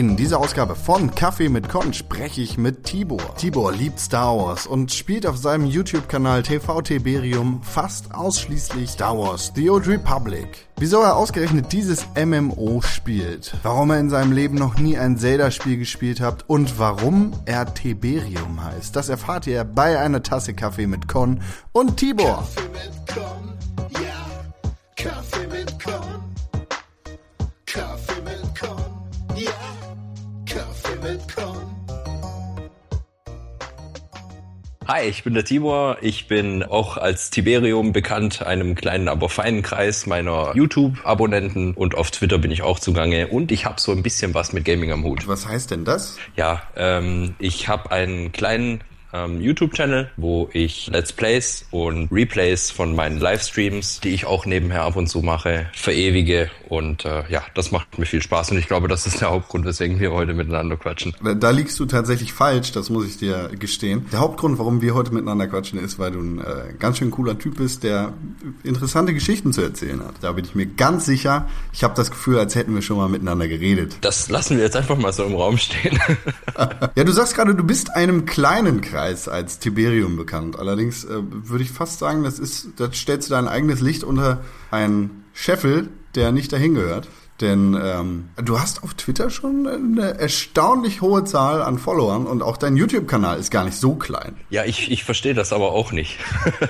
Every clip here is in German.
In dieser Ausgabe von Kaffee mit Con spreche ich mit Tibor. Tibor liebt Star Wars und spielt auf seinem YouTube-Kanal TV Tiberium fast ausschließlich Star Wars The Old Republic. Wieso er ausgerechnet dieses MMO spielt, warum er in seinem Leben noch nie ein Zelda-Spiel gespielt hat und warum er Tiberium heißt, das erfahrt ihr bei einer Tasse Kaffee mit Con und Tibor. Kaffee mit Hi, ich bin der Tibor. Ich bin auch als Tiberium bekannt, einem kleinen, aber feinen Kreis meiner YouTube-Abonnenten und auf Twitter bin ich auch zugange und ich habe so ein bisschen was mit Gaming am Hut. Was heißt denn das? Ja, ähm, ich habe einen kleinen ähm, YouTube-Channel, wo ich Let's Plays und Replays von meinen Livestreams, die ich auch nebenher ab und zu mache, verewige. Und äh, ja, das macht mir viel Spaß und ich glaube, das ist der Hauptgrund, weswegen wir heute miteinander quatschen. Da liegst du tatsächlich falsch, das muss ich dir gestehen. Der Hauptgrund, warum wir heute miteinander quatschen, ist, weil du ein äh, ganz schön cooler Typ bist, der interessante Geschichten zu erzählen hat. Da bin ich mir ganz sicher. Ich habe das Gefühl, als hätten wir schon mal miteinander geredet. Das lassen wir jetzt einfach mal so im Raum stehen. Ja, du sagst gerade, du bist einem kleinen Kreis als Tiberium bekannt. Allerdings äh, würde ich fast sagen, das ist, das stellst du dein eigenes Licht unter einen Scheffel, der nicht dahin gehört. Denn ähm, du hast auf Twitter schon eine erstaunlich hohe Zahl an Followern und auch dein YouTube-Kanal ist gar nicht so klein. Ja, ich, ich verstehe das aber auch nicht.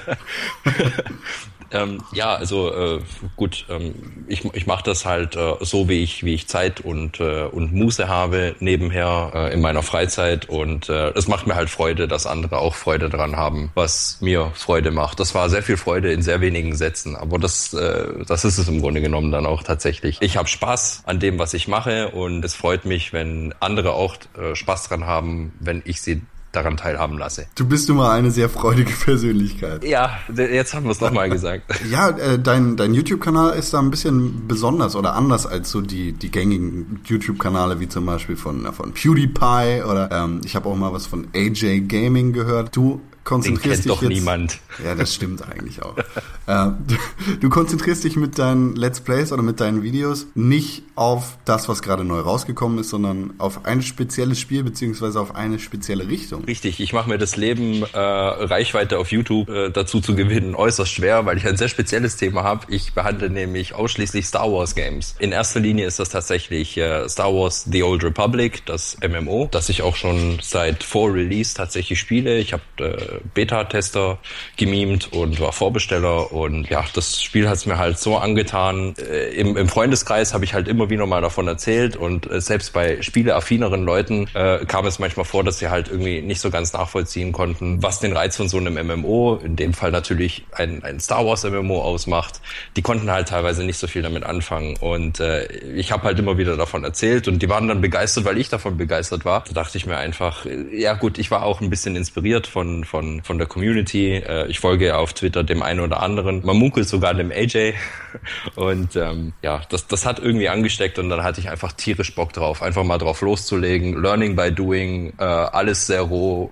ähm, ja, also äh, gut, ähm, ich, ich mache das halt äh, so, wie ich, wie ich Zeit und, äh, und Muße habe nebenher äh, in meiner Freizeit und äh, es macht mir halt Freude, dass andere auch Freude daran haben, was mir Freude macht. Das war sehr viel Freude in sehr wenigen Sätzen, aber das, äh, das ist es im Grunde genommen dann auch tatsächlich. Ich habe Spaß an dem, was ich mache und es freut mich, wenn andere auch Spaß dran haben, wenn ich sie daran teilhaben lasse. Du bist nun mal eine sehr freudige Persönlichkeit. Ja, jetzt haben wir es nochmal gesagt. Ja, äh, dein, dein YouTube-Kanal ist da ein bisschen besonders oder anders als so die, die gängigen YouTube-Kanale, wie zum Beispiel von, von PewDiePie oder ähm, ich habe auch mal was von AJ Gaming gehört. Du konzentrierst dich doch jetzt, niemand. Ja, das stimmt eigentlich auch. äh, du, du konzentrierst dich mit deinen Let's Plays oder mit deinen Videos nicht auf das, was gerade neu rausgekommen ist, sondern auf ein spezielles Spiel beziehungsweise auf eine spezielle Richtung. Richtig, ich mache mir das Leben, äh, Reichweite auf YouTube äh, dazu zu gewinnen, äußerst schwer, weil ich ein sehr spezielles Thema habe. Ich behandle nämlich ausschließlich Star Wars Games. In erster Linie ist das tatsächlich äh, Star Wars The Old Republic, das MMO, das ich auch schon seit vor Release tatsächlich spiele. Ich habe äh, Beta-Tester gemimt und war Vorbesteller und ja, das Spiel hat es mir halt so angetan. Äh, im, Im Freundeskreis habe ich halt immer wieder mal davon erzählt und äh, selbst bei spieleaffineren Leuten äh, kam es manchmal vor, dass sie halt irgendwie nicht so ganz nachvollziehen konnten, was den Reiz von so einem MMO, in dem Fall natürlich ein, ein Star Wars MMO ausmacht. Die konnten halt teilweise nicht so viel damit anfangen und äh, ich habe halt immer wieder davon erzählt und die waren dann begeistert, weil ich davon begeistert war. Da dachte ich mir einfach, äh, ja gut, ich war auch ein bisschen inspiriert von, von, von der Community. Äh, ich folge auf Twitter dem einen oder anderen. Man munkelt sogar dem AJ und ähm, ja, das, das hat irgendwie angesteckt und dann hatte ich einfach tierisch Bock drauf, einfach mal drauf loszulegen. Learning by doing, äh, alles sehr roh.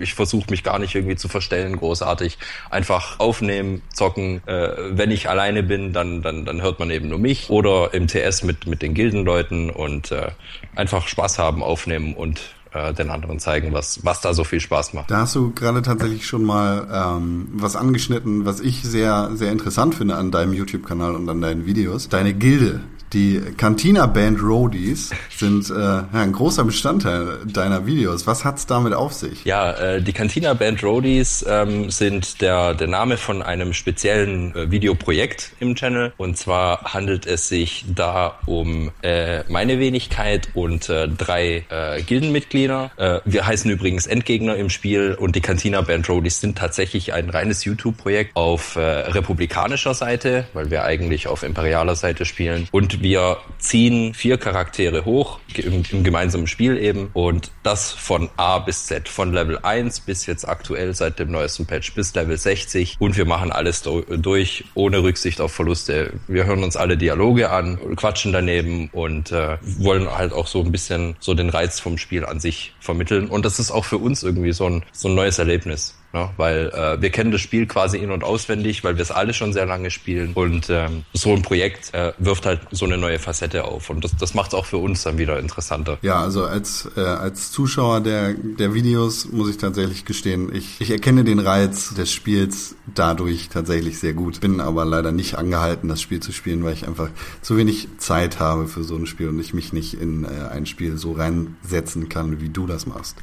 Ich versuche mich gar nicht irgendwie zu verstellen, großartig. Einfach aufnehmen, zocken. Äh, wenn ich alleine bin, dann, dann, dann hört man eben nur mich oder im TS mit, mit den Gildenleuten und äh, einfach Spaß haben, aufnehmen und äh, den anderen zeigen, was, was da so viel Spaß macht. Da hast du gerade tatsächlich schon mal ähm, was angeschnitten, was ich sehr, sehr interessant finde an deinem YouTube-Kanal und an deinen Videos. Deine Gilde. Die Cantina Band Roadies sind äh, ein großer Bestandteil deiner Videos. Was hat's damit auf sich? Ja, äh, die Cantina Band Roadies ähm, sind der, der Name von einem speziellen äh, Videoprojekt im Channel. Und zwar handelt es sich da um äh, meine Wenigkeit und äh, drei äh, Gildenmitglieder. Äh, wir heißen übrigens Endgegner im Spiel und die Cantina Band Roadies sind tatsächlich ein reines YouTube-Projekt auf äh, republikanischer Seite, weil wir eigentlich auf imperialer Seite spielen. Und wir ziehen vier Charaktere hoch im, im gemeinsamen Spiel eben und das von A bis Z, von Level 1 bis jetzt aktuell seit dem neuesten Patch bis Level 60 und wir machen alles do- durch, ohne Rücksicht auf Verluste. Wir hören uns alle Dialoge an, quatschen daneben und äh, wollen halt auch so ein bisschen so den Reiz vom Spiel an sich vermitteln und das ist auch für uns irgendwie so ein, so ein neues Erlebnis. Ne? Weil äh, wir kennen das Spiel quasi in- und auswendig, weil wir es alle schon sehr lange spielen. Und ähm, so ein Projekt äh, wirft halt so eine neue Facette auf. Und das, das macht es auch für uns dann wieder interessanter. Ja, also als, äh, als Zuschauer der, der Videos muss ich tatsächlich gestehen, ich, ich erkenne den Reiz des Spiels dadurch tatsächlich sehr gut. Bin aber leider nicht angehalten, das Spiel zu spielen, weil ich einfach zu wenig Zeit habe für so ein Spiel und ich mich nicht in äh, ein Spiel so reinsetzen kann, wie du das machst.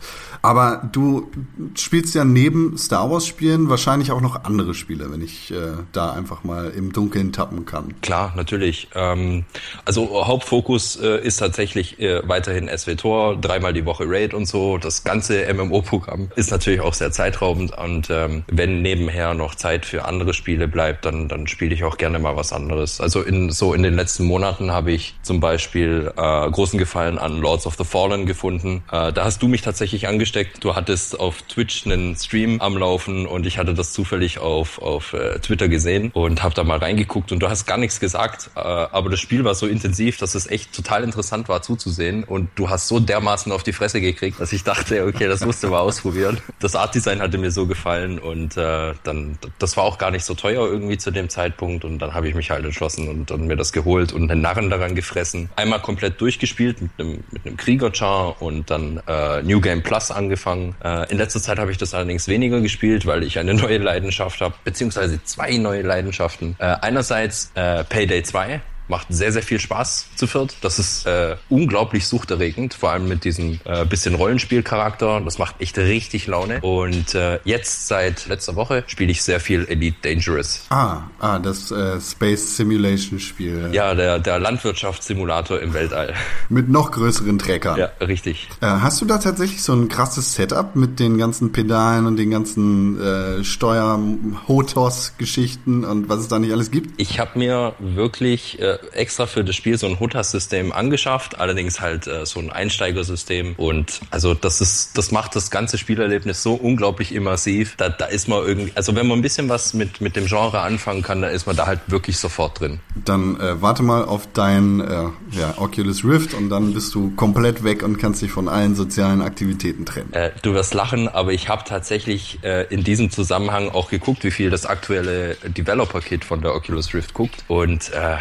Aber du spielst ja neben Star Wars Spielen wahrscheinlich auch noch andere Spiele, wenn ich äh, da einfach mal im Dunkeln tappen kann. Klar, natürlich. Ähm, also Hauptfokus äh, ist tatsächlich äh, weiterhin SWTOR, dreimal die Woche Raid und so. Das ganze MMO-Programm ist natürlich auch sehr zeitraubend und ähm, wenn nebenher noch Zeit für andere Spiele bleibt, dann, dann spiele ich auch gerne mal was anderes. Also in so in den letzten Monaten habe ich zum Beispiel äh, großen Gefallen an Lords of the Fallen gefunden. Äh, da hast du mich tatsächlich angesteckt. Du hattest auf Twitch einen Stream am Laufen und ich hatte das zufällig auf, auf äh, Twitter gesehen und habe da mal reingeguckt und du hast gar nichts gesagt, äh, aber das Spiel war so intensiv, dass es echt total interessant war zuzusehen und du hast so dermaßen auf die Fresse gekriegt, dass ich dachte, okay, das musst du mal ausprobieren. Das Art Design hatte mir so gefallen und äh, dann das war auch gar nicht so teuer irgendwie zu dem Zeitpunkt und dann habe ich mich halt entschlossen und, und mir das geholt und einen Narren daran gefressen. Einmal komplett durchgespielt mit einem mit einem Kriegerchar und dann äh, New Game Plus angefangen. Äh, in letzter Zeit habe ich das allerdings weniger gespielt, weil ich eine neue Leidenschaft habe, beziehungsweise zwei neue Leidenschaften. Äh, einerseits äh, Payday 2, Macht sehr, sehr viel Spaß zu viert. Das ist äh, unglaublich suchterregend, vor allem mit diesem äh, bisschen Rollenspielcharakter. Das macht echt richtig Laune. Und äh, jetzt seit letzter Woche spiele ich sehr viel Elite Dangerous. Ah, ah das äh, Space Simulation Spiel. Ja, der, der Landwirtschaftssimulator im Weltall. Mit noch größeren Treckern. Ja, richtig. Äh, hast du da tatsächlich so ein krasses Setup mit den ganzen Pedalen und den ganzen äh, Steuer-Hotos-Geschichten und was es da nicht alles gibt? Ich habe mir wirklich äh, extra für das Spiel so ein HOTAS-System angeschafft, allerdings halt äh, so ein Einsteigersystem. Und also das ist, das macht das ganze Spielerlebnis so unglaublich immersiv. Da, da ist man irgendwie, also wenn man ein bisschen was mit, mit dem Genre anfangen kann, dann ist man da halt wirklich sofort drin. Dann äh, warte mal auf dein äh, ja, Oculus Rift und dann bist du komplett weg und kannst dich von allen sozialen Aktivitäten trennen. Äh, du wirst lachen, aber ich habe tatsächlich äh, in diesem Zusammenhang auch geguckt, wie viel das aktuelle Developer-Kit von der Oculus Rift guckt. Und äh,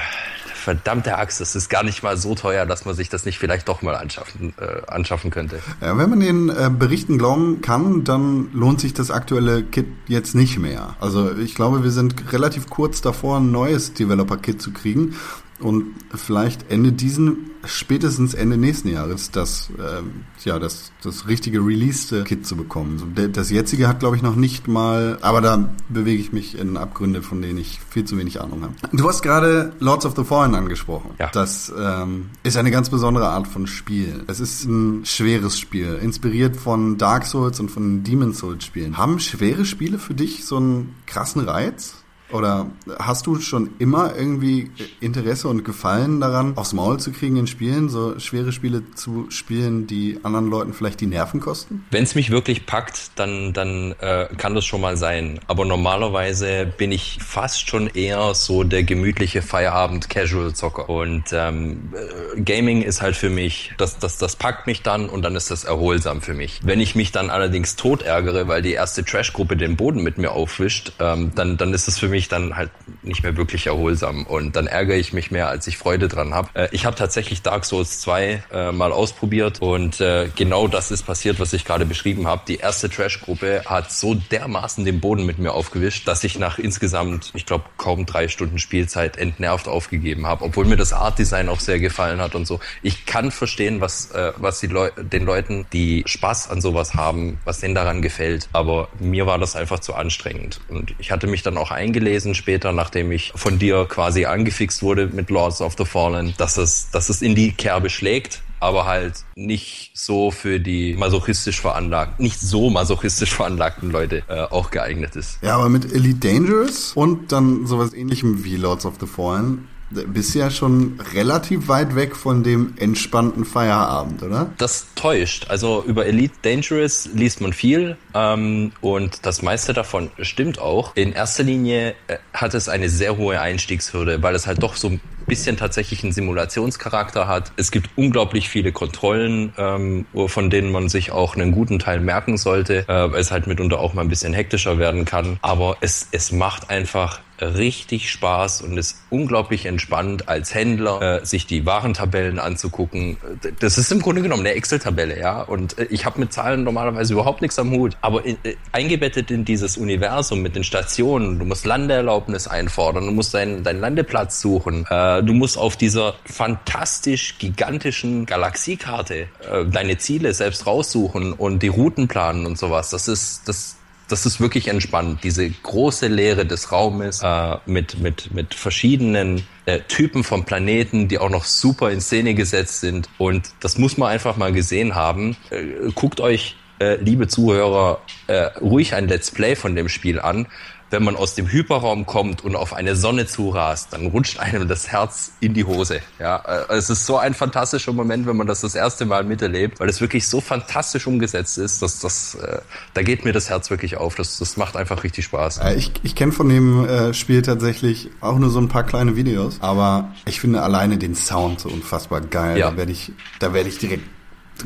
verdammte Axt, das ist gar nicht mal so teuer, dass man sich das nicht vielleicht doch mal anschaffen, äh, anschaffen könnte. Ja, wenn man den äh, Berichten glauben kann, dann lohnt sich das aktuelle Kit jetzt nicht mehr. Also ich glaube, wir sind relativ kurz davor, ein neues Developer-Kit zu kriegen und vielleicht Ende diesen, spätestens Ende nächsten Jahres das, ähm, ja, das, das richtige Release-Kit zu bekommen. So, das jetzige hat, glaube ich, noch nicht mal, aber da bewege ich mich in Abgründe, von denen ich viel zu wenig Ahnung habe. Du hast gerade Lords of the Fallen angesprochen. Ja. Das ähm, ist eine ganz besondere Art von Spiel. Es ist ein schweres Spiel, inspiriert von Dark Souls und von Demon Souls Spielen. Haben schwere Spiele für dich so einen krassen Reiz? Oder hast du schon immer irgendwie Interesse und Gefallen daran, aufs Maul zu kriegen in Spielen, so schwere Spiele zu spielen, die anderen Leuten vielleicht die Nerven kosten? Wenn es mich wirklich packt, dann, dann äh, kann das schon mal sein. Aber normalerweise bin ich fast schon eher so der gemütliche Feierabend-Casual-Zocker. Und ähm, äh, Gaming ist halt für mich, das, das, das packt mich dann und dann ist das erholsam für mich. Wenn ich mich dann allerdings tot ärgere, weil die erste Trash-Gruppe den Boden mit mir aufwischt, ähm, dann, dann ist es für mich dann halt nicht mehr wirklich erholsam. Und dann ärgere ich mich mehr, als ich Freude dran habe. Äh, ich habe tatsächlich Dark Souls 2 äh, mal ausprobiert und äh, genau das ist passiert, was ich gerade beschrieben habe. Die erste Trash-Gruppe hat so dermaßen den Boden mit mir aufgewischt, dass ich nach insgesamt, ich glaube, kaum drei Stunden Spielzeit entnervt aufgegeben habe, obwohl mir das Art-Design auch sehr gefallen hat und so. Ich kann verstehen, was, äh, was die Leu den Leuten, die Spaß an sowas haben, was denen daran gefällt. Aber mir war das einfach zu anstrengend. Und ich hatte mich dann auch eingelesen später, nachdem ich von dir quasi angefixt wurde mit Lords of the Fallen, dass es, dass es in die Kerbe schlägt aber halt nicht so für die masochistisch veranlagten, nicht so masochistisch veranlagten Leute äh, auch geeignet ist. Ja, aber mit Elite Dangerous und dann sowas ähnlichem wie Lords of the Fallen bist ja schon relativ weit weg von dem entspannten Feierabend, oder? Das täuscht. Also über Elite Dangerous liest man viel ähm, und das meiste davon stimmt auch. In erster Linie äh, hat es eine sehr hohe Einstiegshürde, weil es halt doch so bisschen tatsächlich einen Simulationscharakter hat. Es gibt unglaublich viele Kontrollen, ähm, von denen man sich auch einen guten Teil merken sollte, äh, weil es halt mitunter auch mal ein bisschen hektischer werden kann. Aber es, es macht einfach richtig Spaß und ist unglaublich entspannt als Händler, äh, sich die Warentabellen anzugucken. Das ist im Grunde genommen eine Excel-Tabelle, ja. Und äh, ich habe mit Zahlen normalerweise überhaupt nichts am Hut. Aber in, äh, eingebettet in dieses Universum mit den Stationen, du musst Landeerlaubnis einfordern, du musst deinen, deinen Landeplatz suchen, äh, du musst auf dieser fantastisch gigantischen Galaxiekarte äh, deine Ziele selbst raussuchen und die Routen planen und sowas. Das ist, das, das ist wirklich entspannt. Diese große Leere des Raumes äh, mit, mit, mit verschiedenen äh, Typen von Planeten, die auch noch super in Szene gesetzt sind. Und das muss man einfach mal gesehen haben. Äh, guckt euch, äh, liebe Zuhörer, äh, ruhig ein Let's Play von dem Spiel an wenn man aus dem Hyperraum kommt und auf eine Sonne zurast, dann rutscht einem das Herz in die Hose. Ja, äh, es ist so ein fantastischer Moment, wenn man das das erste Mal miterlebt, weil es wirklich so fantastisch umgesetzt ist, dass das, äh, da geht mir das Herz wirklich auf. Das, das macht einfach richtig Spaß. Ich ich kenne von dem äh, Spiel tatsächlich auch nur so ein paar kleine Videos, aber ich finde alleine den Sound so unfassbar geil. Ja. Da werde ich, da werde ich direkt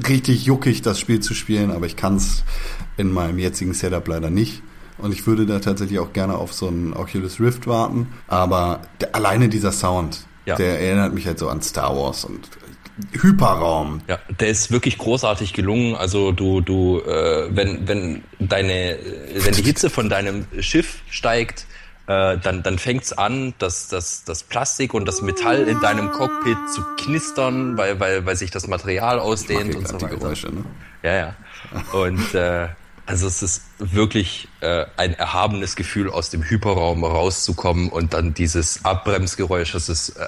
richtig juckig, das Spiel zu spielen, aber ich kann es in meinem jetzigen Setup leider nicht. Und ich würde da tatsächlich auch gerne auf so einen Oculus Rift warten. Aber der, alleine dieser Sound, ja. der erinnert mich halt so an Star Wars und Hyperraum. Ja, der ist wirklich großartig gelungen. Also du, du, äh, wenn, wenn deine, wenn die Hitze von deinem Schiff steigt, äh, dann, dann fängt's an, dass das, das Plastik und das Metall in deinem Cockpit zu knistern, weil, weil, weil sich das Material ausdehnt und so weiter. Geräusche, ne? Ja, ja. Und äh, also es ist wirklich äh, ein erhabenes Gefühl, aus dem Hyperraum rauszukommen und dann dieses Abbremsgeräusch, das ist, äh,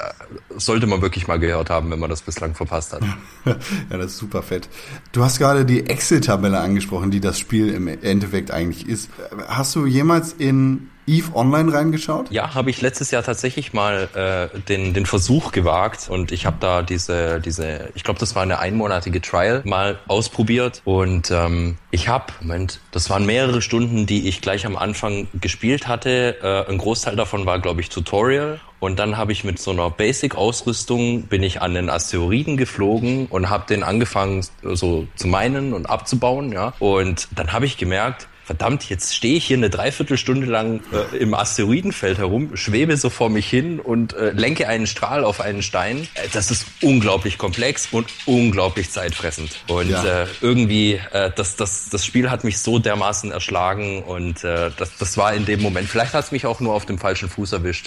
sollte man wirklich mal gehört haben, wenn man das bislang verpasst hat. ja, das ist super fett. Du hast gerade die Excel-Tabelle angesprochen, die das Spiel im Endeffekt eigentlich ist. Hast du jemals in Eve Online reingeschaut? Ja, habe ich letztes Jahr tatsächlich mal äh, den, den Versuch gewagt und ich habe da diese, diese, ich glaube, das war eine einmonatige Trial mal ausprobiert und ähm, ich habe, Moment, das waren mehrere Stunden, die ich gleich am Anfang gespielt hatte. Äh, ein Großteil davon war, glaube ich, Tutorial und dann habe ich mit so einer Basic-Ausrüstung bin ich an den Asteroiden geflogen und habe den angefangen so zu meinen und abzubauen, ja. Und dann habe ich gemerkt, verdammt, jetzt stehe ich hier eine Dreiviertelstunde lang äh, im Asteroidenfeld herum, schwebe so vor mich hin und äh, lenke einen Strahl auf einen Stein. Äh, das ist unglaublich komplex und unglaublich zeitfressend. Und ja. äh, irgendwie, äh, das, das, das Spiel hat mich so dermaßen erschlagen und äh, das, das war in dem Moment, vielleicht hat es mich auch nur auf dem falschen Fuß erwischt.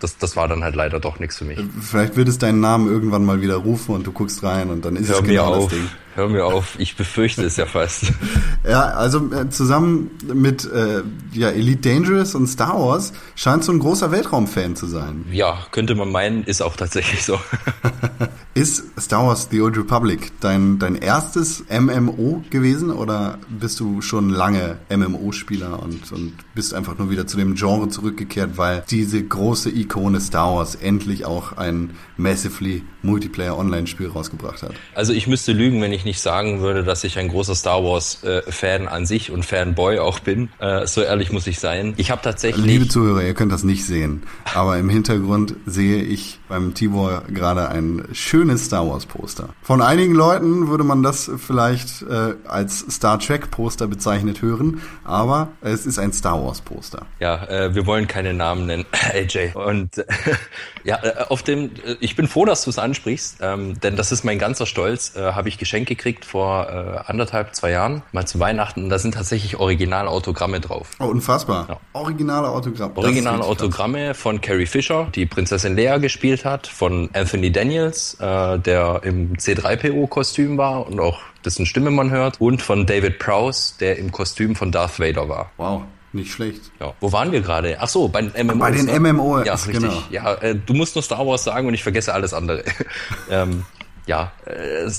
Das, das war dann halt leider doch nichts für mich. Vielleicht wird es deinen Namen irgendwann mal wieder rufen und du guckst rein und dann ist Hör es genau auf. das Ding. Hör mir auf, ich befürchte es ja fast. ja, also äh, zusammen mit äh, ja, Elite Dangerous und Star Wars scheint so ein großer Weltraumfan zu sein. Ja, könnte man meinen, ist auch tatsächlich so. ist Star Wars The Old Republic dein, dein erstes MMO gewesen oder bist du schon lange MMO-Spieler und, und bist einfach nur wieder zu dem Genre zurückgekehrt, weil diese große Ikone Star Wars endlich auch ein massively Multiplayer Online-Spiel rausgebracht hat? Also ich müsste lügen, wenn ich nicht sagen würde, dass ich ein großer Star Wars-Fan äh, an sich und Fanboy auch bin. Äh, so ehrlich muss ich sein. Ich habe tatsächlich... Liebe Zuhörer, ihr könnt das nicht sehen, aber im Hintergrund sehe ich beim Tibor gerade ein schönes Star Wars-Poster. Von einigen Leuten würde man das vielleicht äh, als Star Trek-Poster bezeichnet hören, aber es ist ein Star Wars-Poster. Ja, äh, wir wollen keine Namen nennen, AJ. Und ja, äh, auf dem, äh, ich bin froh, dass du es ansprichst, ähm, denn das ist mein ganzer Stolz. Äh, Habe ich Geschenk gekriegt vor äh, anderthalb, zwei Jahren, mal zu Weihnachten. Da sind tatsächlich Originalautogramme drauf. Oh, unfassbar. Ja. Originale Autogramme. Originale Autogramme von Carrie Fisher, die Prinzessin Leia gespielt hat, von Anthony Daniels, äh, der im C3PO-Kostüm war und auch dessen Stimme man hört, und von David Prowse, der im Kostüm von Darth Vader war. Wow. Nicht schlecht. Ja. Wo waren wir gerade? Ach so, bei den MMOs. Bei den ne? MMO, ja, richtig. Genau. Ja, äh, du musst nur Star Wars sagen und ich vergesse alles andere. ähm, ja, äh,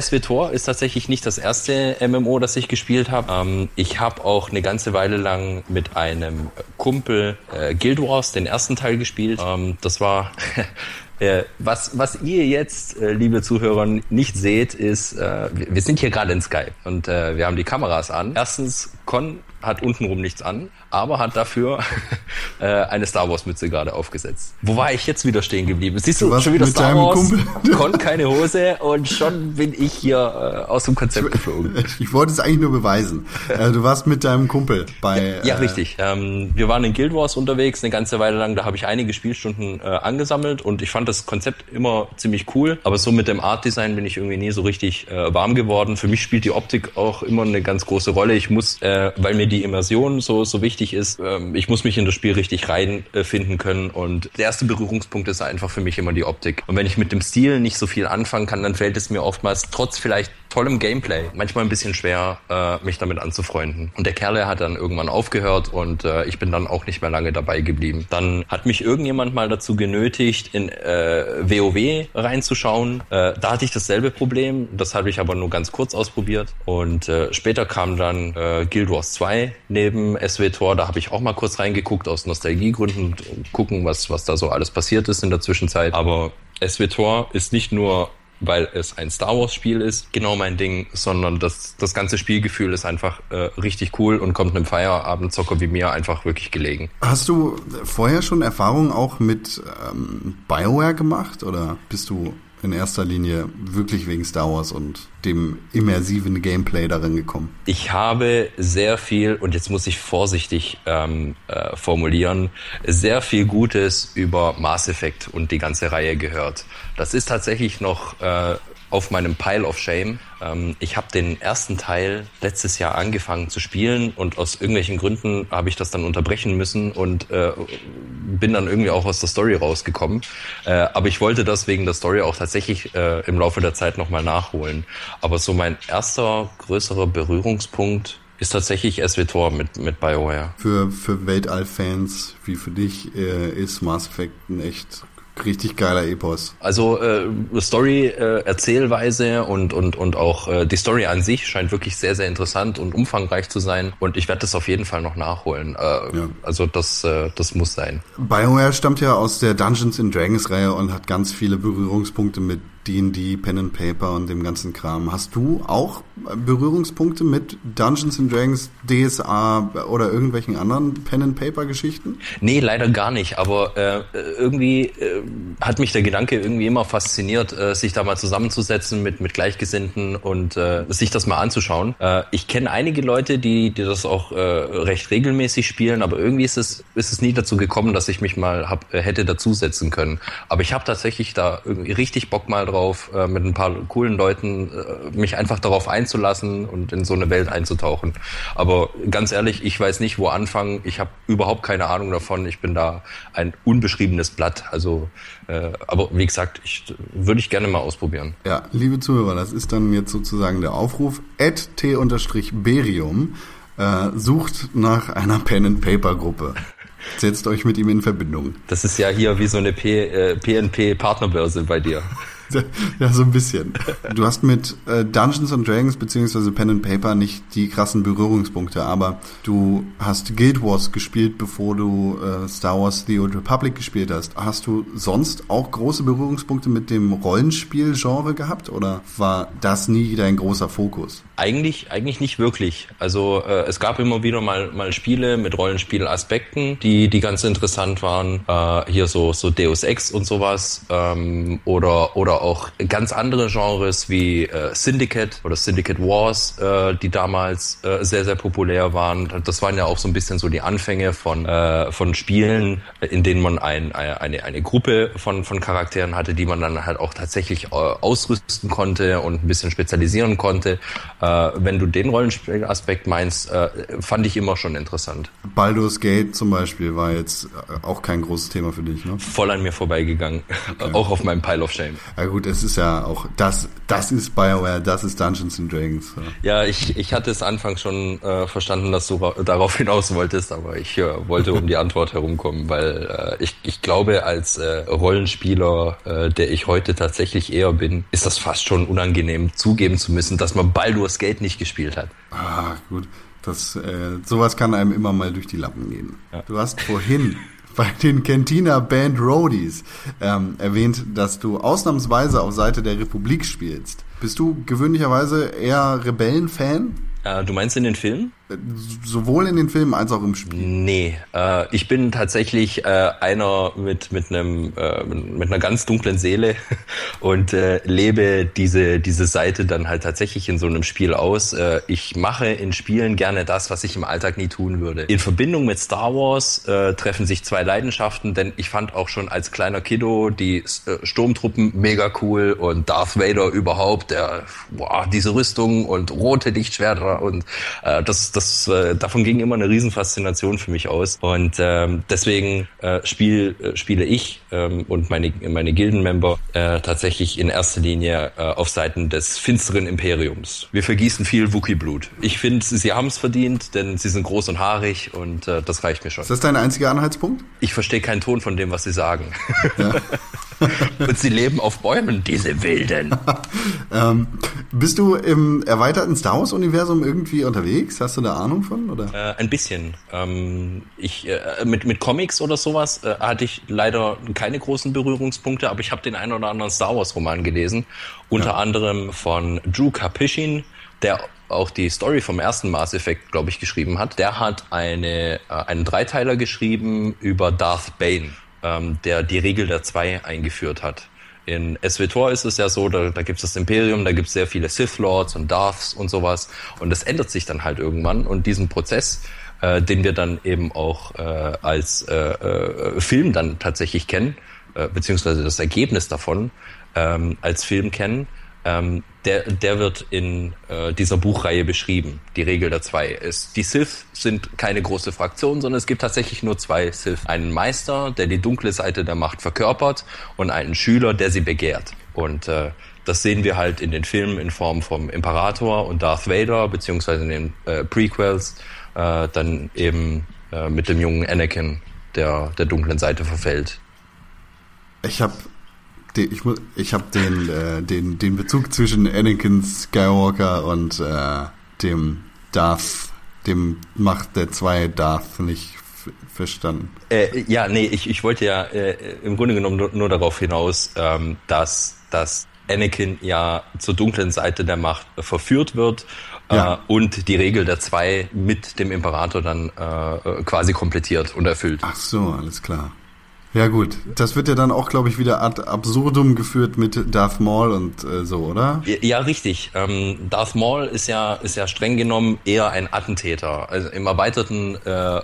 SWTOR ist tatsächlich nicht das erste MMO, das ich gespielt habe. Ähm, ich habe auch eine ganze Weile lang mit einem Kumpel äh, Guild Wars den ersten Teil gespielt. Ähm, das war Äh, was, was ihr jetzt, äh, liebe Zuhörer, nicht seht, ist, äh, wir, sind hier gerade in Skype und wir haben die Kameras an. Erstens, Con hat untenrum nichts an, aber hat dafür äh, eine Star Wars Mütze gerade aufgesetzt. Wo war ich jetzt wieder stehen geblieben? Siehst du, Du schon wieder Star Wars, Kumpel. Con keine Hose und schon bin ich hier äh, aus dem Konzept geflogen. Ich wollte es eigentlich nur beweisen. Äh, Du warst mit deinem Kumpel bei. Ja, äh, richtig. Ähm, wir waren in Guild Wars unterwegs eine ganze Weile lang. Da habe ich einige Spielstunden äh, angesammelt und ich fand das Konzept immer ziemlich cool. Aber so mit dem Art Design bin ich irgendwie nie so richtig äh, warm geworden. Für mich spielt die Optik auch immer eine ganz große Rolle. Ich muss, äh, weil mir die Immersion so so wichtig ist, ähm, ich muss mich in das Spiel richtig reinfinden äh, können. Und der erste Berührungspunkt ist einfach für mich immer die Optik. Und wenn ich mit dem Stil nicht so viel anfangen kann, dann fällt es mir oftmals trotz vielleicht tollem Gameplay manchmal ein bisschen schwer, äh, mich damit anzufreunden. Und der Kerl der hat dann irgendwann aufgehört und äh, ich bin dann auch nicht mehr lange dabei geblieben. Dann hat mich irgendjemand mal dazu genötigt, in äh, WoW reinzuschauen. Äh, da hatte ich dasselbe Problem. Das habe ich aber nur ganz kurz ausprobiert. Und äh, später kam dann äh, Guild Wars 2 neben SWTOR. Da habe ich auch mal kurz reingeguckt aus Nostalgiegründen und gucken, was, was da so alles passiert ist in der Zwischenzeit. Aber SWTOR ist nicht nur weil es ein Star Wars Spiel ist, genau mein Ding, sondern das, das ganze Spielgefühl ist einfach äh, richtig cool und kommt einem Feierabendzocker wie mir einfach wirklich gelegen. Hast du vorher schon Erfahrungen auch mit ähm, BioWare gemacht oder bist du in erster Linie wirklich wegen Star Wars und dem immersiven Gameplay darin gekommen? Ich habe sehr viel, und jetzt muss ich vorsichtig ähm, äh, formulieren, sehr viel Gutes über Mass Effect und die ganze Reihe gehört. Das ist tatsächlich noch äh, auf meinem Pile of Shame. Ähm, ich habe den ersten Teil letztes Jahr angefangen zu spielen und aus irgendwelchen Gründen habe ich das dann unterbrechen müssen und äh, bin dann irgendwie auch aus der Story rausgekommen. Äh, aber ich wollte das wegen der Story auch tatsächlich äh, im Laufe der Zeit nochmal nachholen. Aber so mein erster größerer Berührungspunkt ist tatsächlich SWTOR mit, mit BioWare. Für, für Weltall-Fans wie für dich äh, ist Mass Effect ein echt richtig geiler Epos. Also äh, Story, äh, Erzählweise und und und auch äh, die Story an sich scheint wirklich sehr sehr interessant und umfangreich zu sein und ich werde das auf jeden Fall noch nachholen. Äh, Ja. Also das äh, das muss sein. BioWare stammt ja aus der Dungeons and Dragons Reihe und hat ganz viele Berührungspunkte mit D&D, Pen and Paper und dem ganzen Kram. Hast du auch Berührungspunkte mit Dungeons and Dragons, DSA oder irgendwelchen anderen Pen and Paper Geschichten? Nee, leider gar nicht. Aber äh, irgendwie äh, hat mich der Gedanke irgendwie immer fasziniert, äh, sich da mal zusammenzusetzen mit mit Gleichgesinnten und äh, sich das mal anzuschauen. Äh, ich kenne einige Leute, die die das auch äh, recht regelmäßig spielen, aber irgendwie ist es ist es nie dazu gekommen, dass ich mich mal hab, hätte dazusetzen können. Aber ich habe tatsächlich da irgendwie richtig Bock mal drauf, äh, mit ein paar coolen Leuten äh, mich einfach darauf einzulassen und in so eine Welt einzutauchen. Aber ganz ehrlich, ich weiß nicht, wo anfangen. Ich habe überhaupt keine Ahnung davon. Ich bin da ein unbeschriebenes Blatt. Also, äh, aber wie gesagt, ich würde ich gerne mal ausprobieren. Ja, liebe Zuhörer, das ist dann jetzt sozusagen der Aufruf. t-berium äh, sucht nach einer Pen and Paper Gruppe. Setzt euch mit ihm in Verbindung. Das ist ja hier wie so eine P, äh, PNP-Partnerbörse bei dir. Ja, so ein bisschen. Du hast mit äh, Dungeons and Dragons beziehungsweise Pen and Paper nicht die krassen Berührungspunkte, aber du hast Guild Wars gespielt, bevor du äh, Star Wars The Old Republic gespielt hast. Hast du sonst auch große Berührungspunkte mit dem Rollenspiel-Genre gehabt oder war das nie dein großer Fokus? Eigentlich, eigentlich nicht wirklich. Also äh, es gab immer wieder mal, mal Spiele mit Rollenspielaspekten, die, die ganz interessant waren. Äh, hier so, so Deus Ex und sowas. Ähm, oder, oder auch ganz andere Genres wie äh, Syndicate oder Syndicate Wars, äh, die damals äh, sehr, sehr populär waren. Das waren ja auch so ein bisschen so die Anfänge von, äh, von Spielen, in denen man ein, eine, eine Gruppe von, von Charakteren hatte, die man dann halt auch tatsächlich äh, ausrüsten konnte und ein bisschen spezialisieren konnte. Äh, wenn du den Rollenspielaspekt meinst, äh, fand ich immer schon interessant. Baldur's Gate zum Beispiel war jetzt äh, auch kein großes Thema für dich, ne? Voll an mir vorbeigegangen. auch auf meinem Pile of Shame. Ja gut, es ist ja auch, das, das ist BioWare, das ist Dungeons and Dragons. Ja. Ja, ich, ich hatte es anfangs schon äh, verstanden, dass du ra- darauf hinaus wolltest, aber ich äh, wollte um die Antwort herumkommen, weil äh, ich, ich glaube, als äh, Rollenspieler, äh, der ich heute tatsächlich eher bin, ist das fast schon unangenehm zugeben zu müssen, dass man Baldur's Gate nicht gespielt hat. Ah, gut. Das, äh, sowas kann einem immer mal durch die Lappen gehen. Du hast vorhin bei den Cantina Band Roadies ähm, erwähnt, dass du ausnahmsweise auf Seite der Republik spielst. Bist du gewöhnlicherweise eher Rebellenfan? Äh, du meinst in den Filmen? Sowohl in den Filmen als auch im Spiel. Nee, äh, ich bin tatsächlich äh, einer mit mit einem äh, mit einer ganz dunklen Seele und äh, lebe diese diese Seite dann halt tatsächlich in so einem Spiel aus. Äh, ich mache in Spielen gerne das, was ich im Alltag nie tun würde. In Verbindung mit Star Wars äh, treffen sich zwei Leidenschaften, denn ich fand auch schon als kleiner Kiddo die äh, Sturmtruppen mega cool und Darth Vader überhaupt, der boah, diese Rüstung und rote Lichtschwerter und äh, das das, äh, davon ging immer eine Riesenfaszination für mich aus. Und ähm, deswegen äh, spiel, äh, spiele ich ähm, und meine, meine Gildenmember äh, tatsächlich in erster Linie äh, auf Seiten des finsteren Imperiums. Wir vergießen viel Wookie-Blut. Ich finde, sie haben es verdient, denn sie sind groß und haarig und äh, das reicht mir schon. Ist das dein einziger Anhaltspunkt? Ich verstehe keinen Ton von dem, was sie sagen. Ja. und sie leben auf Bäumen, diese Wilden. ähm, bist du im erweiterten Star Wars-Universum irgendwie unterwegs? Hast du da Ahnung von? Oder? Äh, ein bisschen. Ähm, ich, äh, mit, mit Comics oder sowas äh, hatte ich leider keine großen Berührungspunkte, aber ich habe den einen oder anderen Star Wars-Roman gelesen. Unter ja. anderem von Drew Karpyshyn, der auch die Story vom ersten Mass Effect, glaube ich, geschrieben hat. Der hat eine, äh, einen Dreiteiler geschrieben über Darth Bane ähm, der die Regel der zwei eingeführt hat. In SWTOR ist es ja so, da, da gibt es das Imperium, da gibt es sehr viele Sith Lords und Darths und sowas. Und das ändert sich dann halt irgendwann. Und diesen Prozess, äh, den wir dann eben auch äh, als äh, äh, Film dann tatsächlich kennen, äh, beziehungsweise das Ergebnis davon ähm, als Film kennen, ähm, der, der wird in äh, dieser Buchreihe beschrieben, die Regel der zwei. ist. die Sith sind keine große Fraktion, sondern es gibt tatsächlich nur zwei Sith. Einen Meister, der die dunkle Seite der Macht verkörpert und einen Schüler, der sie begehrt. Und äh, das sehen wir halt in den Filmen in Form vom Imperator und Darth Vader, beziehungsweise in den äh, Prequels, äh, dann eben äh, mit dem jungen Anakin, der der dunklen Seite verfällt. Ich habe ich, ich habe den, äh, den, den Bezug zwischen Anakin Skywalker und äh, dem Darth, dem Macht der zwei Darth nicht verstanden. Äh, ja, nee, ich, ich wollte ja äh, im Grunde genommen nur, nur darauf hinaus, ähm, dass, dass Anakin ja zur dunklen Seite der Macht verführt wird ja. äh, und die Regel der zwei mit dem Imperator dann äh, quasi komplettiert und erfüllt. Ach so, alles klar. Ja gut, das wird ja dann auch, glaube ich, wieder ad absurdum geführt mit Darth Maul und äh, so, oder? Ja, ja richtig. Ähm, Darth Maul ist ja, ist ja streng genommen eher ein Attentäter. Also im erweiterten äh, äh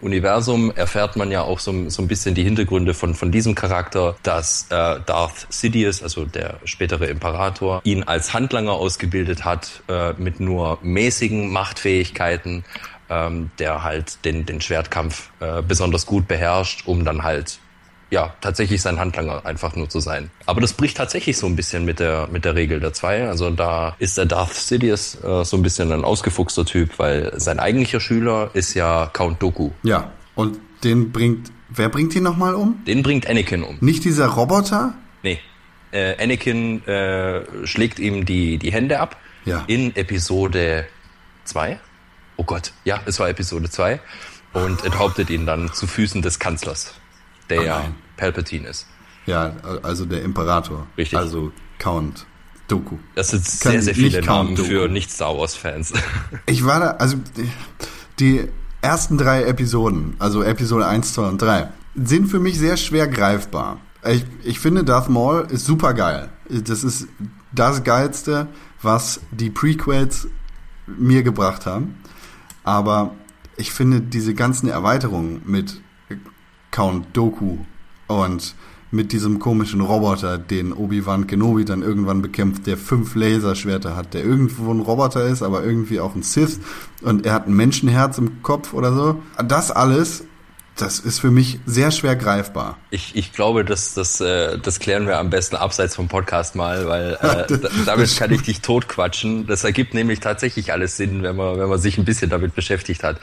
Universum erfährt man ja auch so, so ein bisschen die Hintergründe von, von diesem Charakter, dass äh, Darth Sidious, also der spätere Imperator, ihn als Handlanger ausgebildet hat äh, mit nur mäßigen Machtfähigkeiten ähm, der halt den, den Schwertkampf äh, besonders gut beherrscht, um dann halt ja, tatsächlich sein Handlanger einfach nur zu sein. Aber das bricht tatsächlich so ein bisschen mit der, mit der Regel der zwei. Also da ist der Darth Sidious äh, so ein bisschen ein ausgefuchster Typ, weil sein eigentlicher Schüler ist ja Count Doku. Ja, und den bringt, wer bringt ihn nochmal um? Den bringt Anakin um. Nicht dieser Roboter? Nee. Äh, Anakin äh, schlägt ihm die, die Hände ab. Ja. In Episode 2 oh Gott, ja, es war Episode 2 und enthauptet ihn dann zu Füßen des Kanzlers, der oh ja Palpatine ist. Ja, also der Imperator. Richtig. Also Count Doku. Das sind sehr, sehr viele Namen für Nicht-Star Wars-Fans. Ich war da, also die ersten drei Episoden, also Episode 1, 2 und 3, sind für mich sehr schwer greifbar. Ich, ich finde Darth Maul ist super geil. Das ist das Geilste, was die Prequels mir gebracht haben. Aber ich finde diese ganzen Erweiterungen mit Count Doku und mit diesem komischen Roboter, den Obi-Wan Kenobi dann irgendwann bekämpft, der fünf Laserschwerter hat, der irgendwo ein Roboter ist, aber irgendwie auch ein Sith und er hat ein Menschenherz im Kopf oder so. Das alles das ist für mich sehr schwer greifbar. Ich, ich glaube, das, das, äh, das klären wir am besten abseits vom Podcast mal, weil äh, damit kann ich dich totquatschen. Das ergibt nämlich tatsächlich alles Sinn, wenn man, wenn man sich ein bisschen damit beschäftigt hat.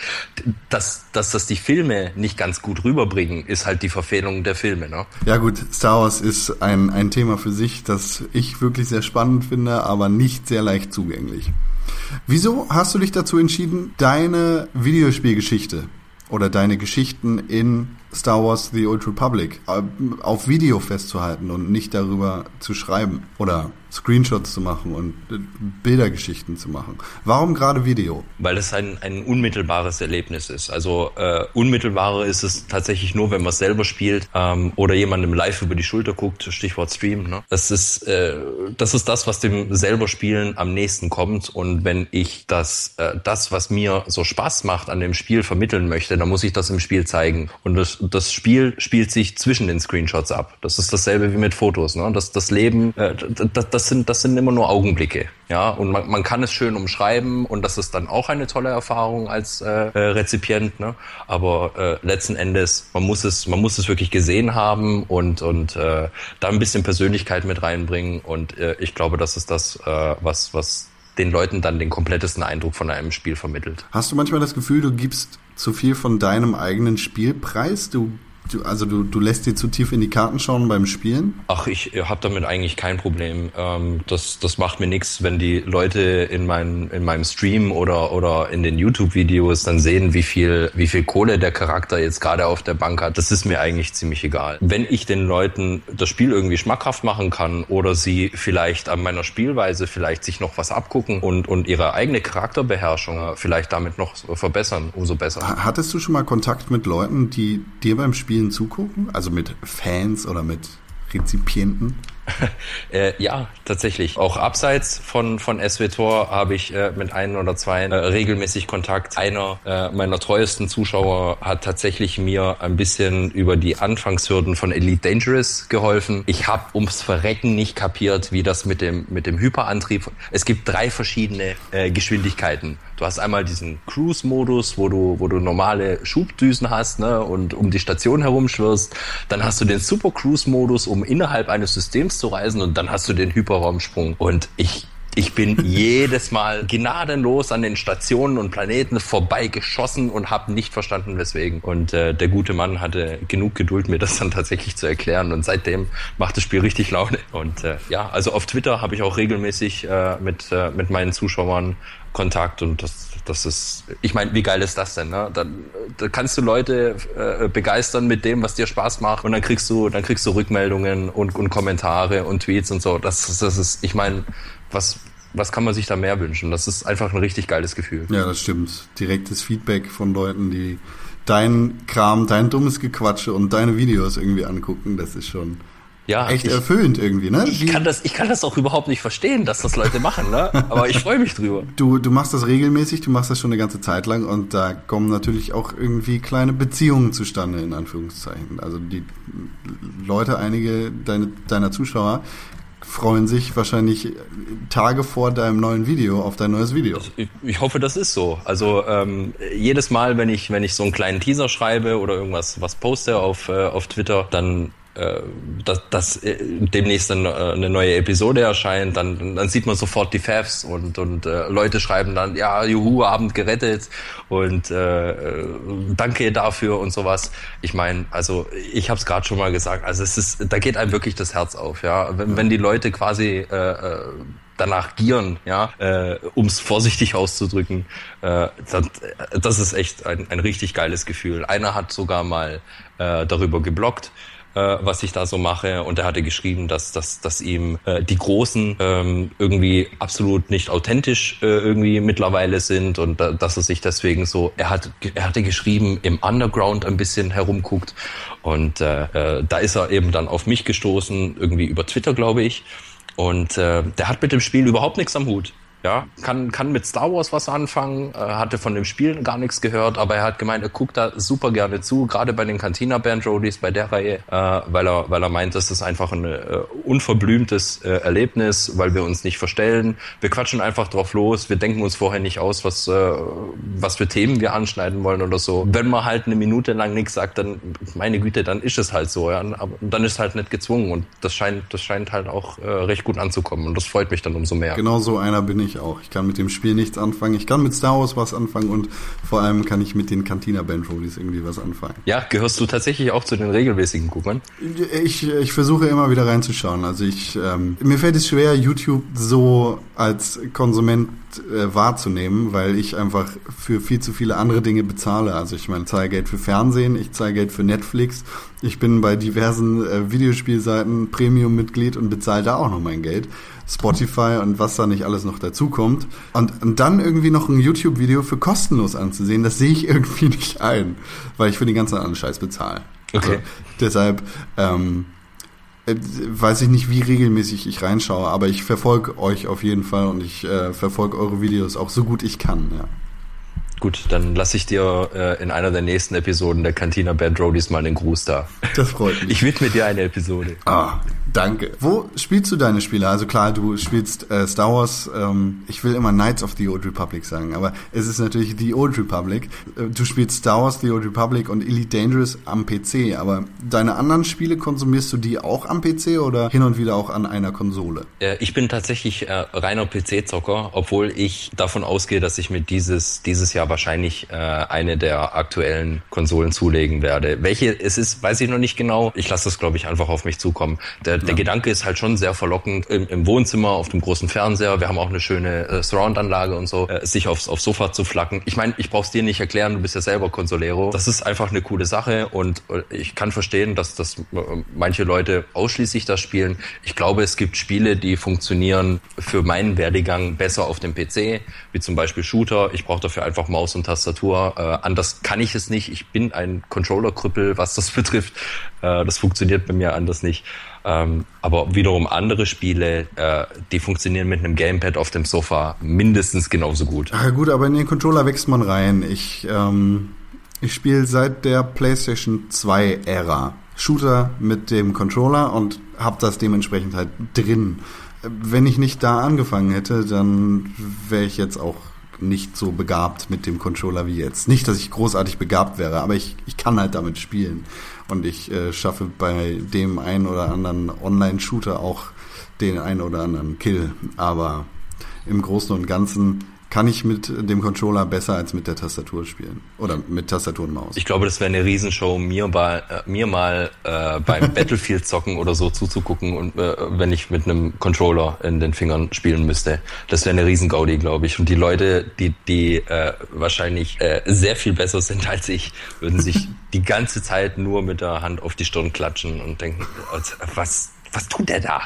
Dass, dass das die Filme nicht ganz gut rüberbringen, ist halt die Verfehlung der Filme. Ne? Ja gut, Star Wars ist ein, ein Thema für sich, das ich wirklich sehr spannend finde, aber nicht sehr leicht zugänglich. Wieso hast du dich dazu entschieden, deine Videospielgeschichte oder deine Geschichten in Star Wars The Old Republic äh, auf Video festzuhalten und nicht darüber zu schreiben oder Screenshots zu machen und äh, Bildergeschichten zu machen. Warum gerade Video? Weil es ein, ein unmittelbares Erlebnis ist. Also äh, unmittelbarer ist es tatsächlich nur, wenn man es selber spielt ähm, oder jemandem live über die Schulter guckt, Stichwort Stream. Ne? Das, ist, äh, das ist das, was dem selber Spielen am nächsten kommt. Und wenn ich das, äh, das, was mir so Spaß macht an dem Spiel vermitteln möchte, dann muss ich das im Spiel zeigen. Und das, das Spiel spielt sich zwischen den Screenshots ab. Das ist dasselbe wie mit Fotos. Ne? Das, das Leben, äh, das, das sind, das sind immer nur Augenblicke. Ja, und man, man kann es schön umschreiben und das ist dann auch eine tolle Erfahrung als äh, äh, Rezipient. Ne? Aber äh, letzten Endes, man muss es, man muss es wirklich gesehen haben und und äh, da ein bisschen Persönlichkeit mit reinbringen. Und äh, ich glaube, das ist das, äh, was was den Leuten dann den komplettesten Eindruck von einem Spiel vermittelt. Hast du manchmal das Gefühl, du gibst zu viel von deinem eigenen Spielpreis? Du Du, also du, du lässt dir zu tief in die Karten schauen beim Spielen? Ach, ich habe damit eigentlich kein Problem. Ähm, das, das macht mir nichts, wenn die Leute in, mein, in meinem Stream oder, oder in den YouTube-Videos dann sehen, wie viel, wie viel Kohle der Charakter jetzt gerade auf der Bank hat. Das ist mir eigentlich ziemlich egal. Wenn ich den Leuten das Spiel irgendwie schmackhaft machen kann oder sie vielleicht an meiner Spielweise vielleicht sich noch was abgucken und, und ihre eigene Charakterbeherrschung vielleicht damit noch verbessern, umso besser. Hattest du schon mal Kontakt mit Leuten, die dir beim Spiel Spielen zugucken? Also mit Fans oder mit Rezipienten? äh, ja, tatsächlich. Auch abseits von, von SWTOR habe ich äh, mit ein oder zwei äh, regelmäßig Kontakt. Einer äh, meiner treuesten Zuschauer hat tatsächlich mir ein bisschen über die Anfangshürden von Elite Dangerous geholfen. Ich habe ums Verrecken nicht kapiert, wie das mit dem, mit dem Hyperantrieb. Es gibt drei verschiedene äh, Geschwindigkeiten. Du hast einmal diesen Cruise-Modus, wo du, wo du normale Schubdüsen hast ne, und um die Station herumschwirrst. Dann hast du den Super Cruise-Modus, um innerhalb eines Systems zu reisen und dann hast du den Hyperraumsprung. Und ich ich bin jedes Mal gnadenlos an den Stationen und Planeten vorbeigeschossen und habe nicht verstanden, weswegen. Und äh, der gute Mann hatte genug Geduld, mir das dann tatsächlich zu erklären. Und seitdem macht das Spiel richtig Laune. Und äh, ja, also auf Twitter habe ich auch regelmäßig äh, mit, äh, mit meinen Zuschauern Kontakt und das, das ist, ich meine, wie geil ist das denn? Ne? Dann, da kannst du Leute äh, begeistern mit dem, was dir Spaß macht und dann kriegst du, dann kriegst du Rückmeldungen und, und Kommentare und Tweets und so. Das, das ist, ich meine, was, was kann man sich da mehr wünschen? Das ist einfach ein richtig geiles Gefühl. Ja, das stimmt. Direktes Feedback von Leuten, die dein Kram, dein dummes Gequatsche und deine Videos irgendwie angucken, das ist schon ja, echt ich, erfüllend irgendwie, ne? Ich kann, das, ich kann das auch überhaupt nicht verstehen, dass das Leute machen, ne? Aber ich freue mich drüber. Du, du machst das regelmäßig, du machst das schon eine ganze Zeit lang und da kommen natürlich auch irgendwie kleine Beziehungen zustande, in Anführungszeichen. Also die Leute, einige deine, deiner Zuschauer, freuen sich wahrscheinlich Tage vor deinem neuen Video auf dein neues Video. Ich, ich hoffe, das ist so. Also ähm, jedes Mal, wenn ich wenn ich so einen kleinen Teaser schreibe oder irgendwas was poste auf äh, auf Twitter, dann dass, dass äh, demnächst eine, äh, eine neue Episode erscheint, dann, dann sieht man sofort die Favs und, und äh, Leute schreiben dann, ja, juhu, Abend gerettet und äh, danke dafür und sowas. Ich meine, also ich habe es gerade schon mal gesagt, also es ist, da geht einem wirklich das Herz auf, ja. Wenn, wenn die Leute quasi äh, danach gieren, ja, äh, um es vorsichtig auszudrücken, äh, das, das ist echt ein, ein richtig geiles Gefühl. Einer hat sogar mal äh, darüber geblockt, äh, was ich da so mache. Und er hatte geschrieben, dass, dass, dass ihm äh, die Großen ähm, irgendwie absolut nicht authentisch äh, irgendwie mittlerweile sind und da, dass er sich deswegen so, er hat, er hatte geschrieben, im Underground ein bisschen herumguckt. Und äh, äh, da ist er eben dann auf mich gestoßen, irgendwie über Twitter, glaube ich. Und äh, der hat mit dem Spiel überhaupt nichts am Hut. Ja, kann, kann mit Star Wars was anfangen, äh, hatte von dem Spiel gar nichts gehört, aber er hat gemeint, er guckt da super gerne zu, gerade bei den Cantina Band Roadies, bei der Reihe, äh, weil er, weil er meint, das ist einfach ein äh, unverblümtes äh, Erlebnis, weil wir uns nicht verstellen. Wir quatschen einfach drauf los, wir denken uns vorher nicht aus, was, äh, was für Themen wir anschneiden wollen oder so. Wenn man halt eine Minute lang nichts sagt, dann, meine Güte, dann ist es halt so, ja. Aber dann ist halt nicht gezwungen und das scheint, das scheint halt auch äh, recht gut anzukommen und das freut mich dann umso mehr. Genau so einer bin ich ich auch. Ich kann mit dem Spiel nichts anfangen. Ich kann mit Star Wars was anfangen und vor allem kann ich mit den Cantina Band Roadies irgendwie was anfangen. Ja, gehörst du tatsächlich auch zu den regelmäßigen Guckern? Ich, ich versuche immer wieder reinzuschauen. Also ich, ähm, mir fällt es schwer, YouTube so als Konsument äh, wahrzunehmen, weil ich einfach für viel zu viele andere Dinge bezahle. Also ich meine, zahle Geld für Fernsehen, ich zahle Geld für Netflix, ich bin bei diversen äh, Videospielseiten Premium-Mitglied und bezahle da auch noch mein Geld. Spotify und was da nicht alles noch dazukommt. Und, und dann irgendwie noch ein YouTube-Video für kostenlos anzusehen, das sehe ich irgendwie nicht ein, weil ich für den ganzen anderen Scheiß bezahle. Okay. Also, deshalb ähm, äh, weiß ich nicht, wie regelmäßig ich reinschaue, aber ich verfolge euch auf jeden Fall und ich äh, verfolge eure Videos auch so gut ich kann, ja. Gut, dann lasse ich dir äh, in einer der nächsten Episoden der Cantina Band Roadies mal einen Gruß da. Das freut mich. Ich widme dir eine Episode. Ah, danke. Wo spielst du deine Spiele? Also klar, du spielst äh, Star Wars, ähm, ich will immer Knights of the Old Republic sagen, aber es ist natürlich The Old Republic. Äh, Du spielst Star Wars, The Old Republic und Elite Dangerous am PC, aber deine anderen Spiele konsumierst du die auch am PC oder hin und wieder auch an einer Konsole? Äh, ich bin tatsächlich äh, reiner PC-Zocker, obwohl ich davon ausgehe, dass ich mir dieses, dieses Jahr wahrscheinlich äh, eine der aktuellen Konsolen zulegen werde. Welche es ist, weiß ich noch nicht genau. Ich lasse das, glaube ich, einfach auf mich zukommen. Der, der Gedanke ist halt schon sehr verlockend im, im Wohnzimmer, auf dem großen Fernseher. Wir haben auch eine schöne äh, Surround-Anlage und so, äh, sich aufs, aufs Sofa zu flacken. Ich meine, ich brauch's dir nicht erklären, du bist ja selber Consolero. Das ist einfach eine coole Sache und äh, ich kann verstehen, dass, dass äh, manche Leute ausschließlich das spielen. Ich glaube, es gibt Spiele, die funktionieren für meinen Werdegang besser auf dem PC, wie zum Beispiel Shooter. Ich brauche dafür einfach Maus und Tastatur. Äh, anders kann ich es nicht. Ich bin ein Controller-Krüppel, was das betrifft. Äh, das funktioniert bei mir anders nicht. Ähm, aber wiederum andere Spiele, äh, die funktionieren mit einem Gamepad auf dem Sofa mindestens genauso gut. Ah, gut, aber in den Controller wächst man rein. Ich, ähm, ich spiele seit der PlayStation 2 Ära Shooter mit dem Controller und habe das dementsprechend halt drin. Wenn ich nicht da angefangen hätte, dann wäre ich jetzt auch nicht so begabt mit dem Controller wie jetzt. Nicht, dass ich großartig begabt wäre, aber ich, ich kann halt damit spielen. Und ich äh, schaffe bei dem einen oder anderen Online-Shooter auch den einen oder anderen Kill. Aber im Großen und Ganzen kann ich mit dem Controller besser als mit der Tastatur spielen. Oder mit Tastatur und Maus. Ich glaube, das wäre eine Riesenshow, mir, bei, äh, mir mal äh, beim Battlefield zocken oder so zuzugucken und äh, wenn ich mit einem Controller in den Fingern spielen müsste. Das wäre eine Riesengaudi, glaube ich. Und die Leute, die, die äh, wahrscheinlich äh, sehr viel besser sind als ich, würden sich die ganze Zeit nur mit der Hand auf die Stirn klatschen und denken, was, was tut der da?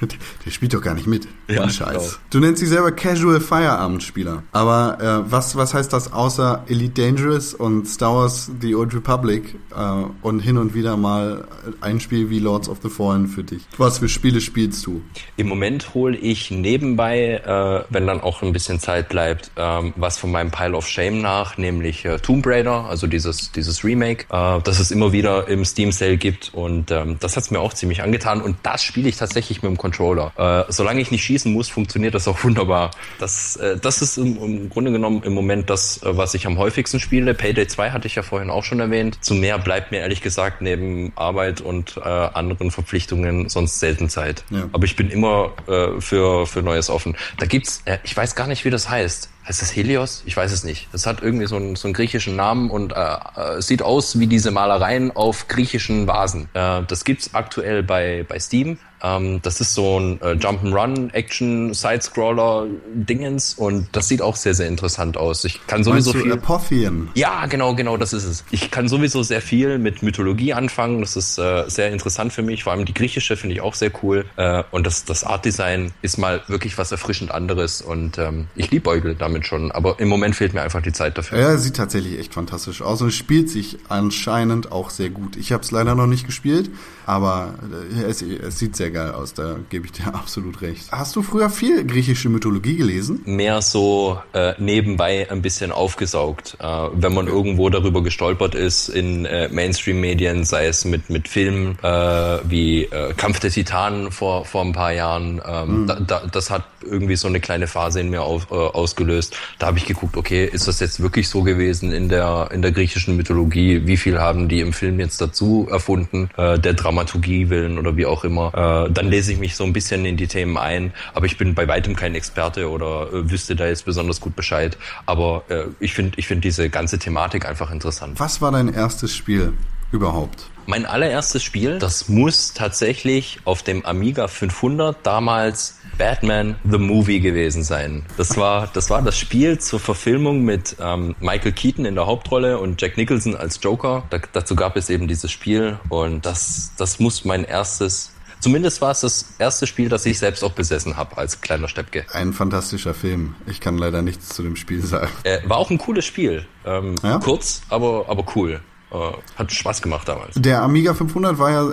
Der spielt doch gar nicht mit. Ja, Ohne Scheiß. genau. Du nennst dich selber Casual Feierabendspieler. Aber äh, was, was heißt das außer Elite Dangerous und Star Wars The Old Republic äh, und hin und wieder mal ein Spiel wie Lords of the Fallen für dich? Was für Spiele spielst du? Im Moment hole ich nebenbei, äh, wenn dann auch ein bisschen Zeit bleibt, ähm, was von meinem Pile of Shame nach, nämlich äh, Tomb Raider, also dieses, dieses Remake, äh, das es immer wieder im Steam Sale gibt. Und ähm, das hat's mir auch ziemlich angetan. Und das spiele ich tatsächlich mit dem Controller. Äh, solange ich nicht schießen muss, funktioniert das auch wunderbar. Das, äh, das ist im, im Grunde genommen im Moment das, äh, was ich am häufigsten spiele. Payday 2 hatte ich ja vorhin auch schon erwähnt. Zu mehr bleibt mir ehrlich gesagt neben Arbeit und äh, anderen Verpflichtungen sonst selten Zeit. Ja. Aber ich bin immer äh, für, für Neues offen. Da gibt's, äh, ich weiß gar nicht, wie das heißt. Heißt das Helios? Ich weiß es nicht. Das hat irgendwie so einen, so einen griechischen Namen und äh, äh, sieht aus wie diese Malereien auf griechischen Vasen. Äh, das gibt's aktuell bei, bei Steam. Ähm, das ist so ein äh, Jump'n'Run, Action, Sidescroller Dingens und das sieht auch sehr, sehr interessant aus. Ich kann sowieso Meinst viel. Apophien? Ja, genau, genau, das ist es. Ich kann sowieso sehr viel mit Mythologie anfangen. Das ist äh, sehr interessant für mich. Vor allem die griechische finde ich auch sehr cool. Äh, und das, das Art-Design ist mal wirklich was erfrischend anderes. Und ähm, ich liebäugle damit schon. Aber im Moment fehlt mir einfach die Zeit dafür. Ja, sieht tatsächlich echt fantastisch aus und spielt sich anscheinend auch sehr gut. Ich habe es leider noch nicht gespielt, aber äh, es, es sieht sehr geil aus, da gebe ich dir absolut recht. Hast du früher viel griechische Mythologie gelesen? mehr so äh, nebenbei ein bisschen aufgesaugt. Äh, wenn man irgendwo darüber gestolpert ist in äh, Mainstream-Medien, sei es mit, mit Filmen äh, wie äh, Kampf der Titanen vor, vor ein paar Jahren, ähm, da, da, das hat irgendwie so eine kleine Phase in mir auf, äh, ausgelöst. ausgelöst. Da habe ich geguckt, okay, ist das jetzt wirklich so gewesen in der in der griechischen Mythologie? Wie viel haben die im Film jetzt dazu erfunden, äh, der Dramaturgie willen oder wie auch immer? Äh, dann lese ich mich so ein bisschen in die Themen ein, aber ich bin bei weitem kein Experte oder äh, wüsste da jetzt besonders gut Bescheid. Aber äh, ich finde ich finde diese ganze Thematik einfach interessant. Was war dein erstes Spiel überhaupt? Mein allererstes Spiel, das muss tatsächlich auf dem Amiga 500 damals Batman the Movie gewesen sein. Das war das war das Spiel zur Verfilmung mit ähm, Michael Keaton in der Hauptrolle und Jack Nicholson als Joker. Da, dazu gab es eben dieses Spiel und das das muss mein erstes Zumindest war es das erste Spiel, das ich selbst auch besessen habe als kleiner Steppke. Ein fantastischer Film. Ich kann leider nichts zu dem Spiel sagen. Äh, war auch ein cooles Spiel. Ähm, ja? Kurz, aber, aber cool. Äh, hat Spaß gemacht damals. Der Amiga 500 war ja,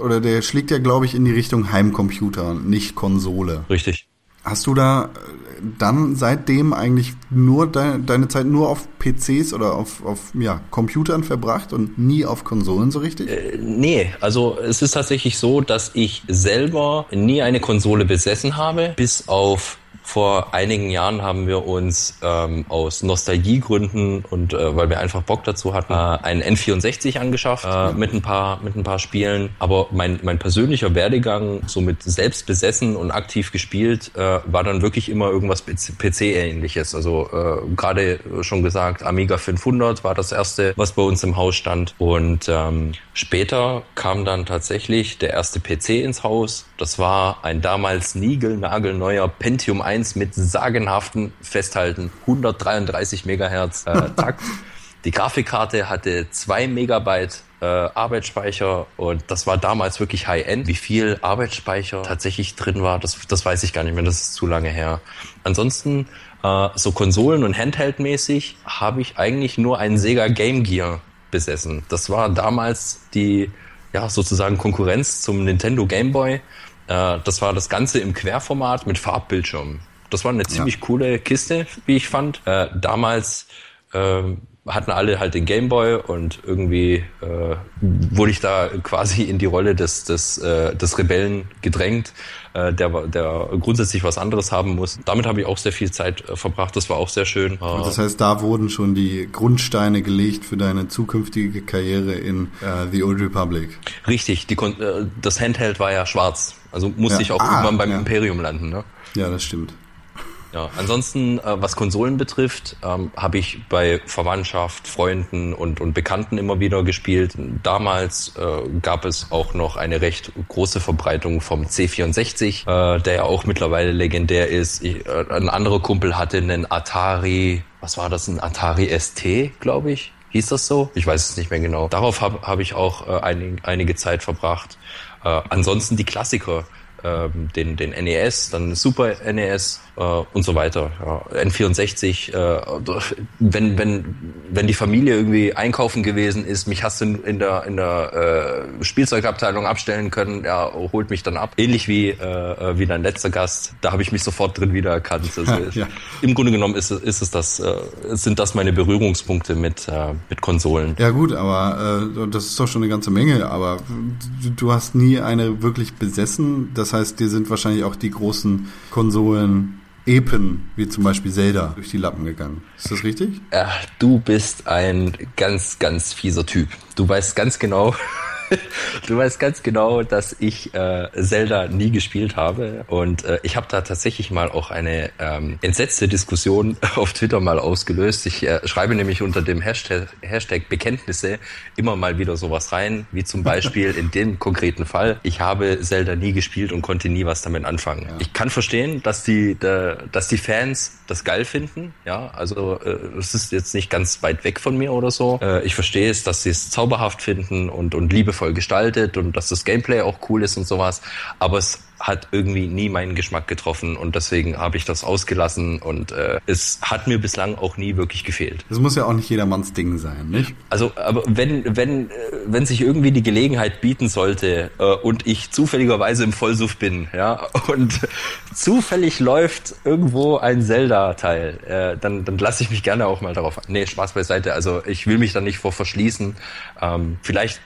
oder der schlägt ja, glaube ich, in die Richtung Heimcomputer, nicht Konsole. Richtig. Hast du da dann seitdem eigentlich nur de deine Zeit nur auf PCs oder auf, auf ja, Computern verbracht und nie auf Konsolen so richtig? Äh, nee, also es ist tatsächlich so, dass ich selber nie eine Konsole besessen habe, bis auf vor einigen Jahren haben wir uns ähm, aus Nostalgiegründen und äh, weil wir einfach Bock dazu hatten, äh, einen N64 angeschafft äh, mit ein paar mit ein paar Spielen. Aber mein mein persönlicher Werdegang, so mit selbst besessen und aktiv gespielt, äh, war dann wirklich immer irgendwas PC-ähnliches. Also äh, gerade schon gesagt, Amiga 500 war das erste, was bei uns im Haus stand. Und ähm, später kam dann tatsächlich der erste PC ins Haus. Das war ein damals niegelnagelneuer Pentium 1 1 mit sagenhaften Festhalten 133 Megahertz äh, Takt. Die Grafikkarte hatte 2 Megabyte äh, Arbeitsspeicher und das war damals wirklich High-End. Wie viel Arbeitsspeicher tatsächlich drin war, das, das weiß ich gar nicht mehr, das ist zu lange her. Ansonsten äh, so Konsolen- und Handheld-mäßig habe ich eigentlich nur einen Sega Game Gear besessen. Das war damals die ja, sozusagen Konkurrenz zum Nintendo Game Boy. Äh, das war das Ganze im Querformat mit Farbbildschirm. Das war eine ziemlich ja. coole Kiste, wie ich fand. Äh, damals äh, hatten alle halt den Gameboy und irgendwie äh, wurde ich da quasi in die Rolle des, des, äh, des Rebellen gedrängt, äh, der, der grundsätzlich was anderes haben muss. Damit habe ich auch sehr viel Zeit äh, verbracht, das war auch sehr schön. Und das heißt, da wurden schon die Grundsteine gelegt für deine zukünftige Karriere in äh, The Old Republic. Richtig, die, äh, das Handheld war ja schwarz, also musste ja. ich auch ah, irgendwann beim ja. Imperium landen. Ne? Ja, das stimmt. Ja, ansonsten, äh, was Konsolen betrifft, ähm, habe ich bei Verwandtschaft, Freunden und, und Bekannten immer wieder gespielt. Damals äh, gab es auch noch eine recht große Verbreitung vom C64, äh, der ja auch mittlerweile legendär ist. Ich, äh, ein anderer Kumpel hatte einen Atari, was war das, ein Atari ST, glaube ich. Hieß das so? Ich weiß es nicht mehr genau. Darauf habe hab ich auch äh, einig, einige Zeit verbracht. Äh, ansonsten die Klassiker ähm, den, den NES, dann Super NES äh, und so weiter. Ja. N64, äh, wenn, wenn, wenn die Familie irgendwie einkaufen gewesen ist, mich hast du in der, in der äh, Spielzeugabteilung abstellen können, ja, holt mich dann ab. Ähnlich wie, äh, wie dein letzter Gast, da habe ich mich sofort drin wiedererkannt. Also, ja. Im Grunde genommen ist, ist es das, äh, sind das meine Berührungspunkte mit, äh, mit Konsolen. Ja gut, aber äh, das ist doch schon eine ganze Menge, aber du, du hast nie eine wirklich besessen, das heißt, dir sind wahrscheinlich auch die großen Konsolen Epen, wie zum Beispiel Zelda, durch die Lappen gegangen. Ist das richtig? Ja, du bist ein ganz, ganz fieser Typ. Du weißt ganz genau, du weißt ganz genau, dass ich äh, Zelda nie gespielt habe und äh, ich habe da tatsächlich mal auch eine ähm, entsetzte Diskussion auf Twitter mal ausgelöst. Ich äh, schreibe nämlich unter dem Hashtag, Hashtag Bekenntnisse immer mal wieder sowas rein, wie zum Beispiel in dem konkreten Fall, ich habe Zelda nie gespielt und konnte nie was damit anfangen. Ja. Ich kann verstehen, dass die, der, dass die Fans das geil finden, ja, also äh, es ist jetzt nicht ganz weit weg von mir oder so. Äh, ich verstehe es, dass sie es zauberhaft finden und, und Liebe liebevoll gestaltet und dass das Gameplay auch cool ist und sowas. Aber es hat irgendwie nie meinen Geschmack getroffen und deswegen habe ich das ausgelassen und äh, es hat mir bislang auch nie wirklich gefehlt. Das muss ja auch nicht jedermanns Ding sein, nicht? Also, aber wenn wenn äh, wenn sich irgendwie die Gelegenheit bieten sollte äh, und ich zufälligerweise im Vollsuff bin, ja, und zufällig läuft irgendwo ein Zelda-Teil, äh, dann dann lasse ich mich gerne auch mal darauf. Nee, Spaß beiseite. Also ich will mich da nicht vor verschließen. Ähm, vielleicht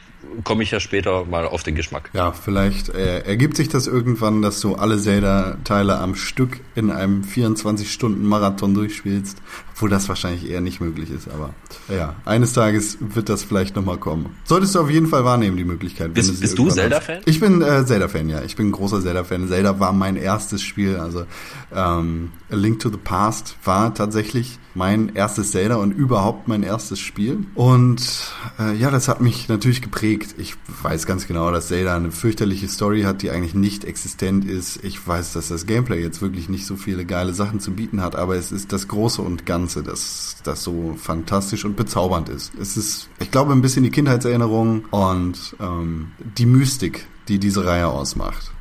komme ich ja später mal auf den Geschmack. Ja, vielleicht äh, ergibt sich das irgendwann, dass du alle Zelda-Teile am Stück in einem 24-Stunden-Marathon durchspielst, obwohl das wahrscheinlich eher nicht möglich ist. Aber ja, eines Tages wird das vielleicht nochmal kommen. Solltest du auf jeden Fall wahrnehmen, die Möglichkeit. Bist, du, bist du Zelda-Fan? Ich bin äh, Zelda-Fan, ja. Ich bin ein großer Zelda-Fan. Zelda war mein erstes Spiel. Also ähm, A Link to the Past war tatsächlich mein erstes Zelda und überhaupt mein erstes Spiel. Und äh, ja, das hat mich natürlich geprägt. Ich weiß ganz genau, dass Zelda eine fürchterliche Story hat, die eigentlich nicht existent ist. Ich weiß, dass das Gameplay jetzt wirklich nicht so viele geile Sachen zu bieten hat, aber es ist das Große und Ganze, das, das so fantastisch und bezaubernd ist. Es ist, ich glaube, ein bisschen die Kindheitserinnerung und ähm, die Mystik, die diese Reihe ausmacht.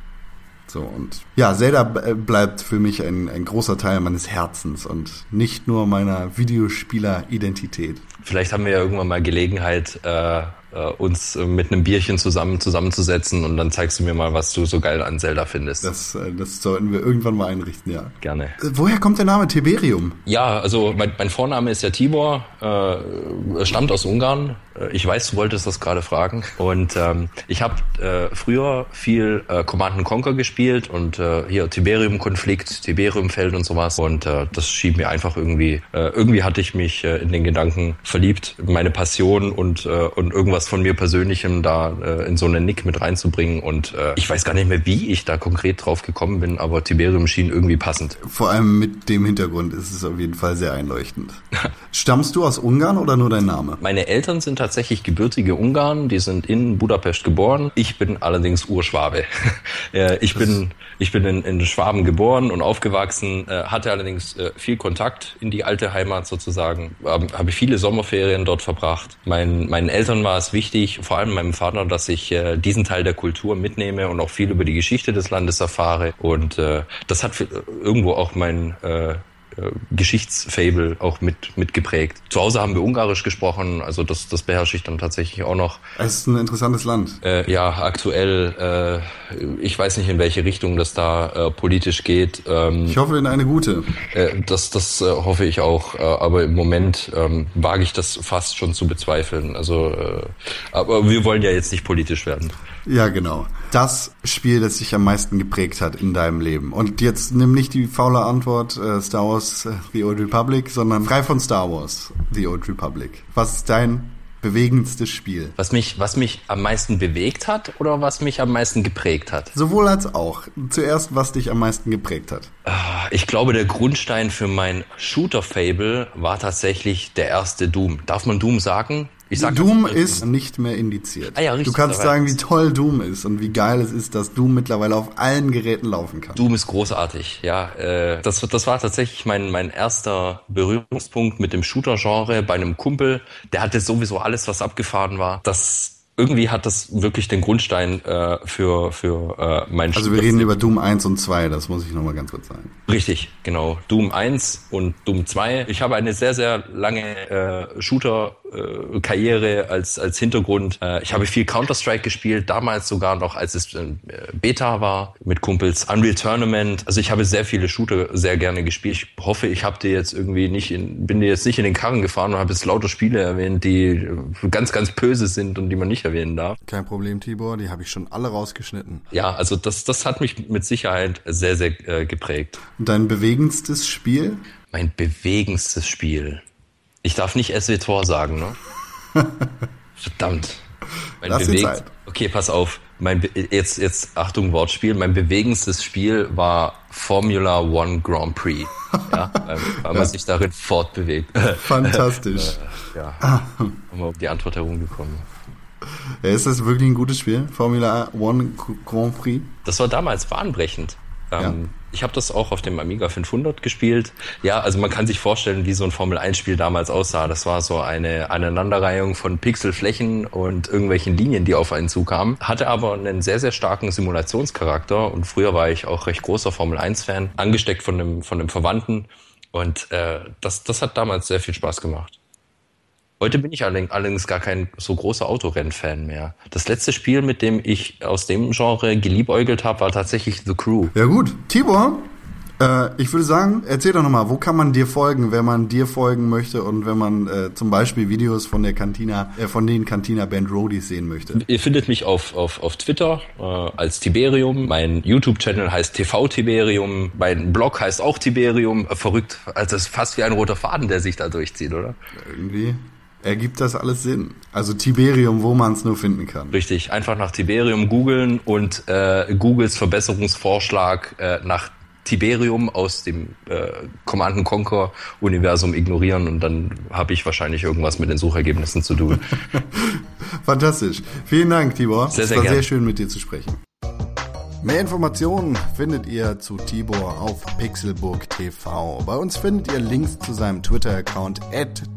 So und ja, Zelda bleibt für mich ein, ein großer Teil meines Herzens und nicht nur meiner Videospieler-Identität. Vielleicht haben wir ja irgendwann mal Gelegenheit, äh, äh, uns mit einem Bierchen zusammen zusammenzusetzen und dann zeigst du mir mal, was du so geil an Zelda findest. Das, äh, das sollten wir irgendwann mal einrichten, ja. Gerne. Äh, woher kommt der Name Tiberium? Ja, also mein, mein Vorname ist ja Tibor, äh, stammt aus Ungarn. Ich weiß, du wolltest das gerade fragen. Und ähm, ich habe äh, früher viel äh, Command Conquer gespielt und äh, hier Tiberium-Konflikt, Tiberium-Feld und sowas. Und äh, das schien mir einfach irgendwie, äh, irgendwie hatte ich mich äh, in den Gedanken verliebt, meine Passion und, äh, und irgendwas von mir Persönlichem da äh, in so einen Nick mit reinzubringen. Und äh, ich weiß gar nicht mehr, wie ich da konkret drauf gekommen bin, aber Tiberium schien irgendwie passend. Vor allem mit dem Hintergrund ist es auf jeden Fall sehr einleuchtend. Stammst du aus Ungarn oder nur dein Name? Meine Eltern sind tatsächlich gebürtige Ungarn, die sind in Budapest geboren. Ich bin allerdings Urschwabe. ich bin, ich bin in, in Schwaben geboren und aufgewachsen, äh, hatte allerdings äh, viel Kontakt in die alte Heimat sozusagen. Habe ich viele Sommerferien dort verbracht. Mein, meinen Eltern war es wichtig, vor allem meinem Vater, dass ich äh, diesen Teil der Kultur mitnehme und auch viel über die Geschichte des Landes erfahre. Und äh, das hat irgendwo auch mein äh, äh, Geschichtsfable auch mit, mit geprägt. Zu Hause haben wir Ungarisch gesprochen, also das, das beherrsche ich dann tatsächlich auch noch. Es ist ein interessantes Land. Äh, ja, aktuell, äh, ich weiß nicht, in welche Richtung das da äh, politisch geht. Ähm, ich hoffe in eine gute. Äh, das das äh, hoffe ich auch, äh, aber im Moment ähm, wage ich das fast schon zu bezweifeln. Also, äh, aber wir wollen ja jetzt nicht politisch werden. Ja, genau. Das Spiel, das dich am meisten geprägt hat in deinem Leben. Und jetzt nimm nicht die faule Antwort äh, Star Wars äh, The Old Republic, sondern frei von Star Wars The Old Republic. Was ist dein bewegendstes Spiel? Was mich, was mich am meisten bewegt hat oder was mich am meisten geprägt hat? Sowohl als auch. Zuerst, was dich am meisten geprägt hat. Ah, ich glaube, der Grundstein für mein Shooter-Fable war tatsächlich der erste Doom. Darf man Doom sagen? Ich sag Doom ist nicht mehr indiziert. Ah ja, richtig, du kannst sagen, wie toll Doom ist und wie geil es ist, dass Doom mittlerweile auf allen Geräten laufen kann. Doom ist großartig, ja. Äh, das, das war tatsächlich mein, mein erster Berührungspunkt mit dem Shooter-Genre bei einem Kumpel. Der hatte sowieso alles, was abgefahren war. Das irgendwie hat das wirklich den Grundstein äh, für, für äh, mein Also wir reden über Doom 1 und 2, das muss ich nochmal ganz kurz sagen. Richtig, genau. Doom 1 und Doom 2. Ich habe eine sehr, sehr lange äh, Shooter- äh, Karriere als, als Hintergrund. Äh, ich habe viel Counter-Strike gespielt, damals sogar noch, als es äh, Beta war, mit Kumpels. Unreal Tournament. Also ich habe sehr viele Shooter sehr gerne gespielt. Ich hoffe, ich habe dir jetzt irgendwie nicht in, bin dir jetzt nicht in den Karren gefahren und habe jetzt lauter Spiele erwähnt, die ganz, ganz böse sind und die man nicht erwähnen darf. Kein Problem, Tibor, die habe ich schon alle rausgeschnitten. Ja, also das, das hat mich mit Sicherheit sehr, sehr äh, geprägt. Dein bewegendstes Spiel? Mein bewegendstes Spiel. Ich darf nicht SW-Tor sagen, ne? Verdammt. Mein Lass bewegt, Zeit. Okay, pass auf. Mein jetzt jetzt Achtung Wortspiel. Mein bewegendstes Spiel war Formula One Grand Prix. Ja, weil, weil man sich darin fortbewegt. Fantastisch. äh, ja, haben wir um die Antwort herumgekommen. Ja, ist das wirklich ein gutes Spiel? Formula One Grand Prix? Das war damals bahnbrechend. Ähm, ja. Ich habe das auch auf dem Amiga 500 gespielt. Ja, also man kann sich vorstellen, wie so ein Formel-1-Spiel damals aussah. Das war so eine Aneinanderreihung von Pixelflächen und irgendwelchen Linien, die auf einen zukamen. Hatte aber einen sehr, sehr starken Simulationscharakter. Und früher war ich auch recht großer Formel-1-Fan, angesteckt von einem, von einem Verwandten. Und äh, das, das hat damals sehr viel Spaß gemacht. Heute bin ich allerdings gar kein so großer Autorennfan mehr. Das letzte Spiel, mit dem ich aus dem Genre geliebäugelt habe, war tatsächlich The Crew. Ja gut, Tibor, Äh, ich würde sagen, erzähl doch nochmal, wo kann man dir folgen, wenn man dir folgen möchte und wenn man äh, zum Beispiel Videos von der Cantina, äh, von den Cantina Band Roadies sehen möchte? Ihr findet mich auf, auf, auf Twitter äh, als Tiberium. Mein YouTube-Channel heißt TV Tiberium. Mein Blog heißt auch Tiberium. Verrückt. Also das ist fast wie ein roter Faden, der sich da durchzieht, oder? Irgendwie ergibt das alles Sinn. Also Tiberium, wo man es nur finden kann. Richtig, einfach nach Tiberium googeln und äh, Googles Verbesserungsvorschlag äh, nach Tiberium aus dem äh, Command Conquer Universum ignorieren und dann habe ich wahrscheinlich irgendwas mit den Suchergebnissen zu tun. Fantastisch. Vielen Dank, Tibor. Sehr, sehr es war gern. sehr schön mit dir zu sprechen. Mehr Informationen findet ihr zu Tibor auf Pixelburg TV. Bei uns findet ihr Links zu seinem Twitter-Account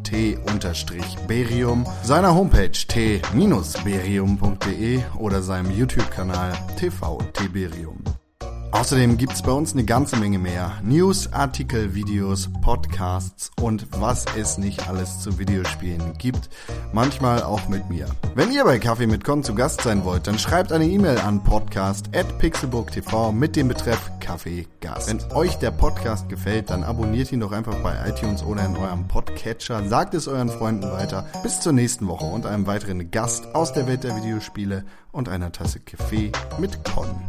t-berium, seiner Homepage t-berium.de oder seinem YouTube-Kanal TV Tiberium. Außerdem gibt's bei uns eine ganze Menge mehr. News, Artikel, Videos, Podcasts und was es nicht alles zu Videospielen gibt. Manchmal auch mit mir. Wenn ihr bei Kaffee mit Con zu Gast sein wollt, dann schreibt eine E-Mail an podcast.pixelburg.tv mit dem Betreff Kaffee Gast. Wenn euch der Podcast gefällt, dann abonniert ihn doch einfach bei iTunes oder in eurem Podcatcher. Sagt es euren Freunden weiter. Bis zur nächsten Woche und einem weiteren Gast aus der Welt der Videospiele und einer Tasse Kaffee mit Con.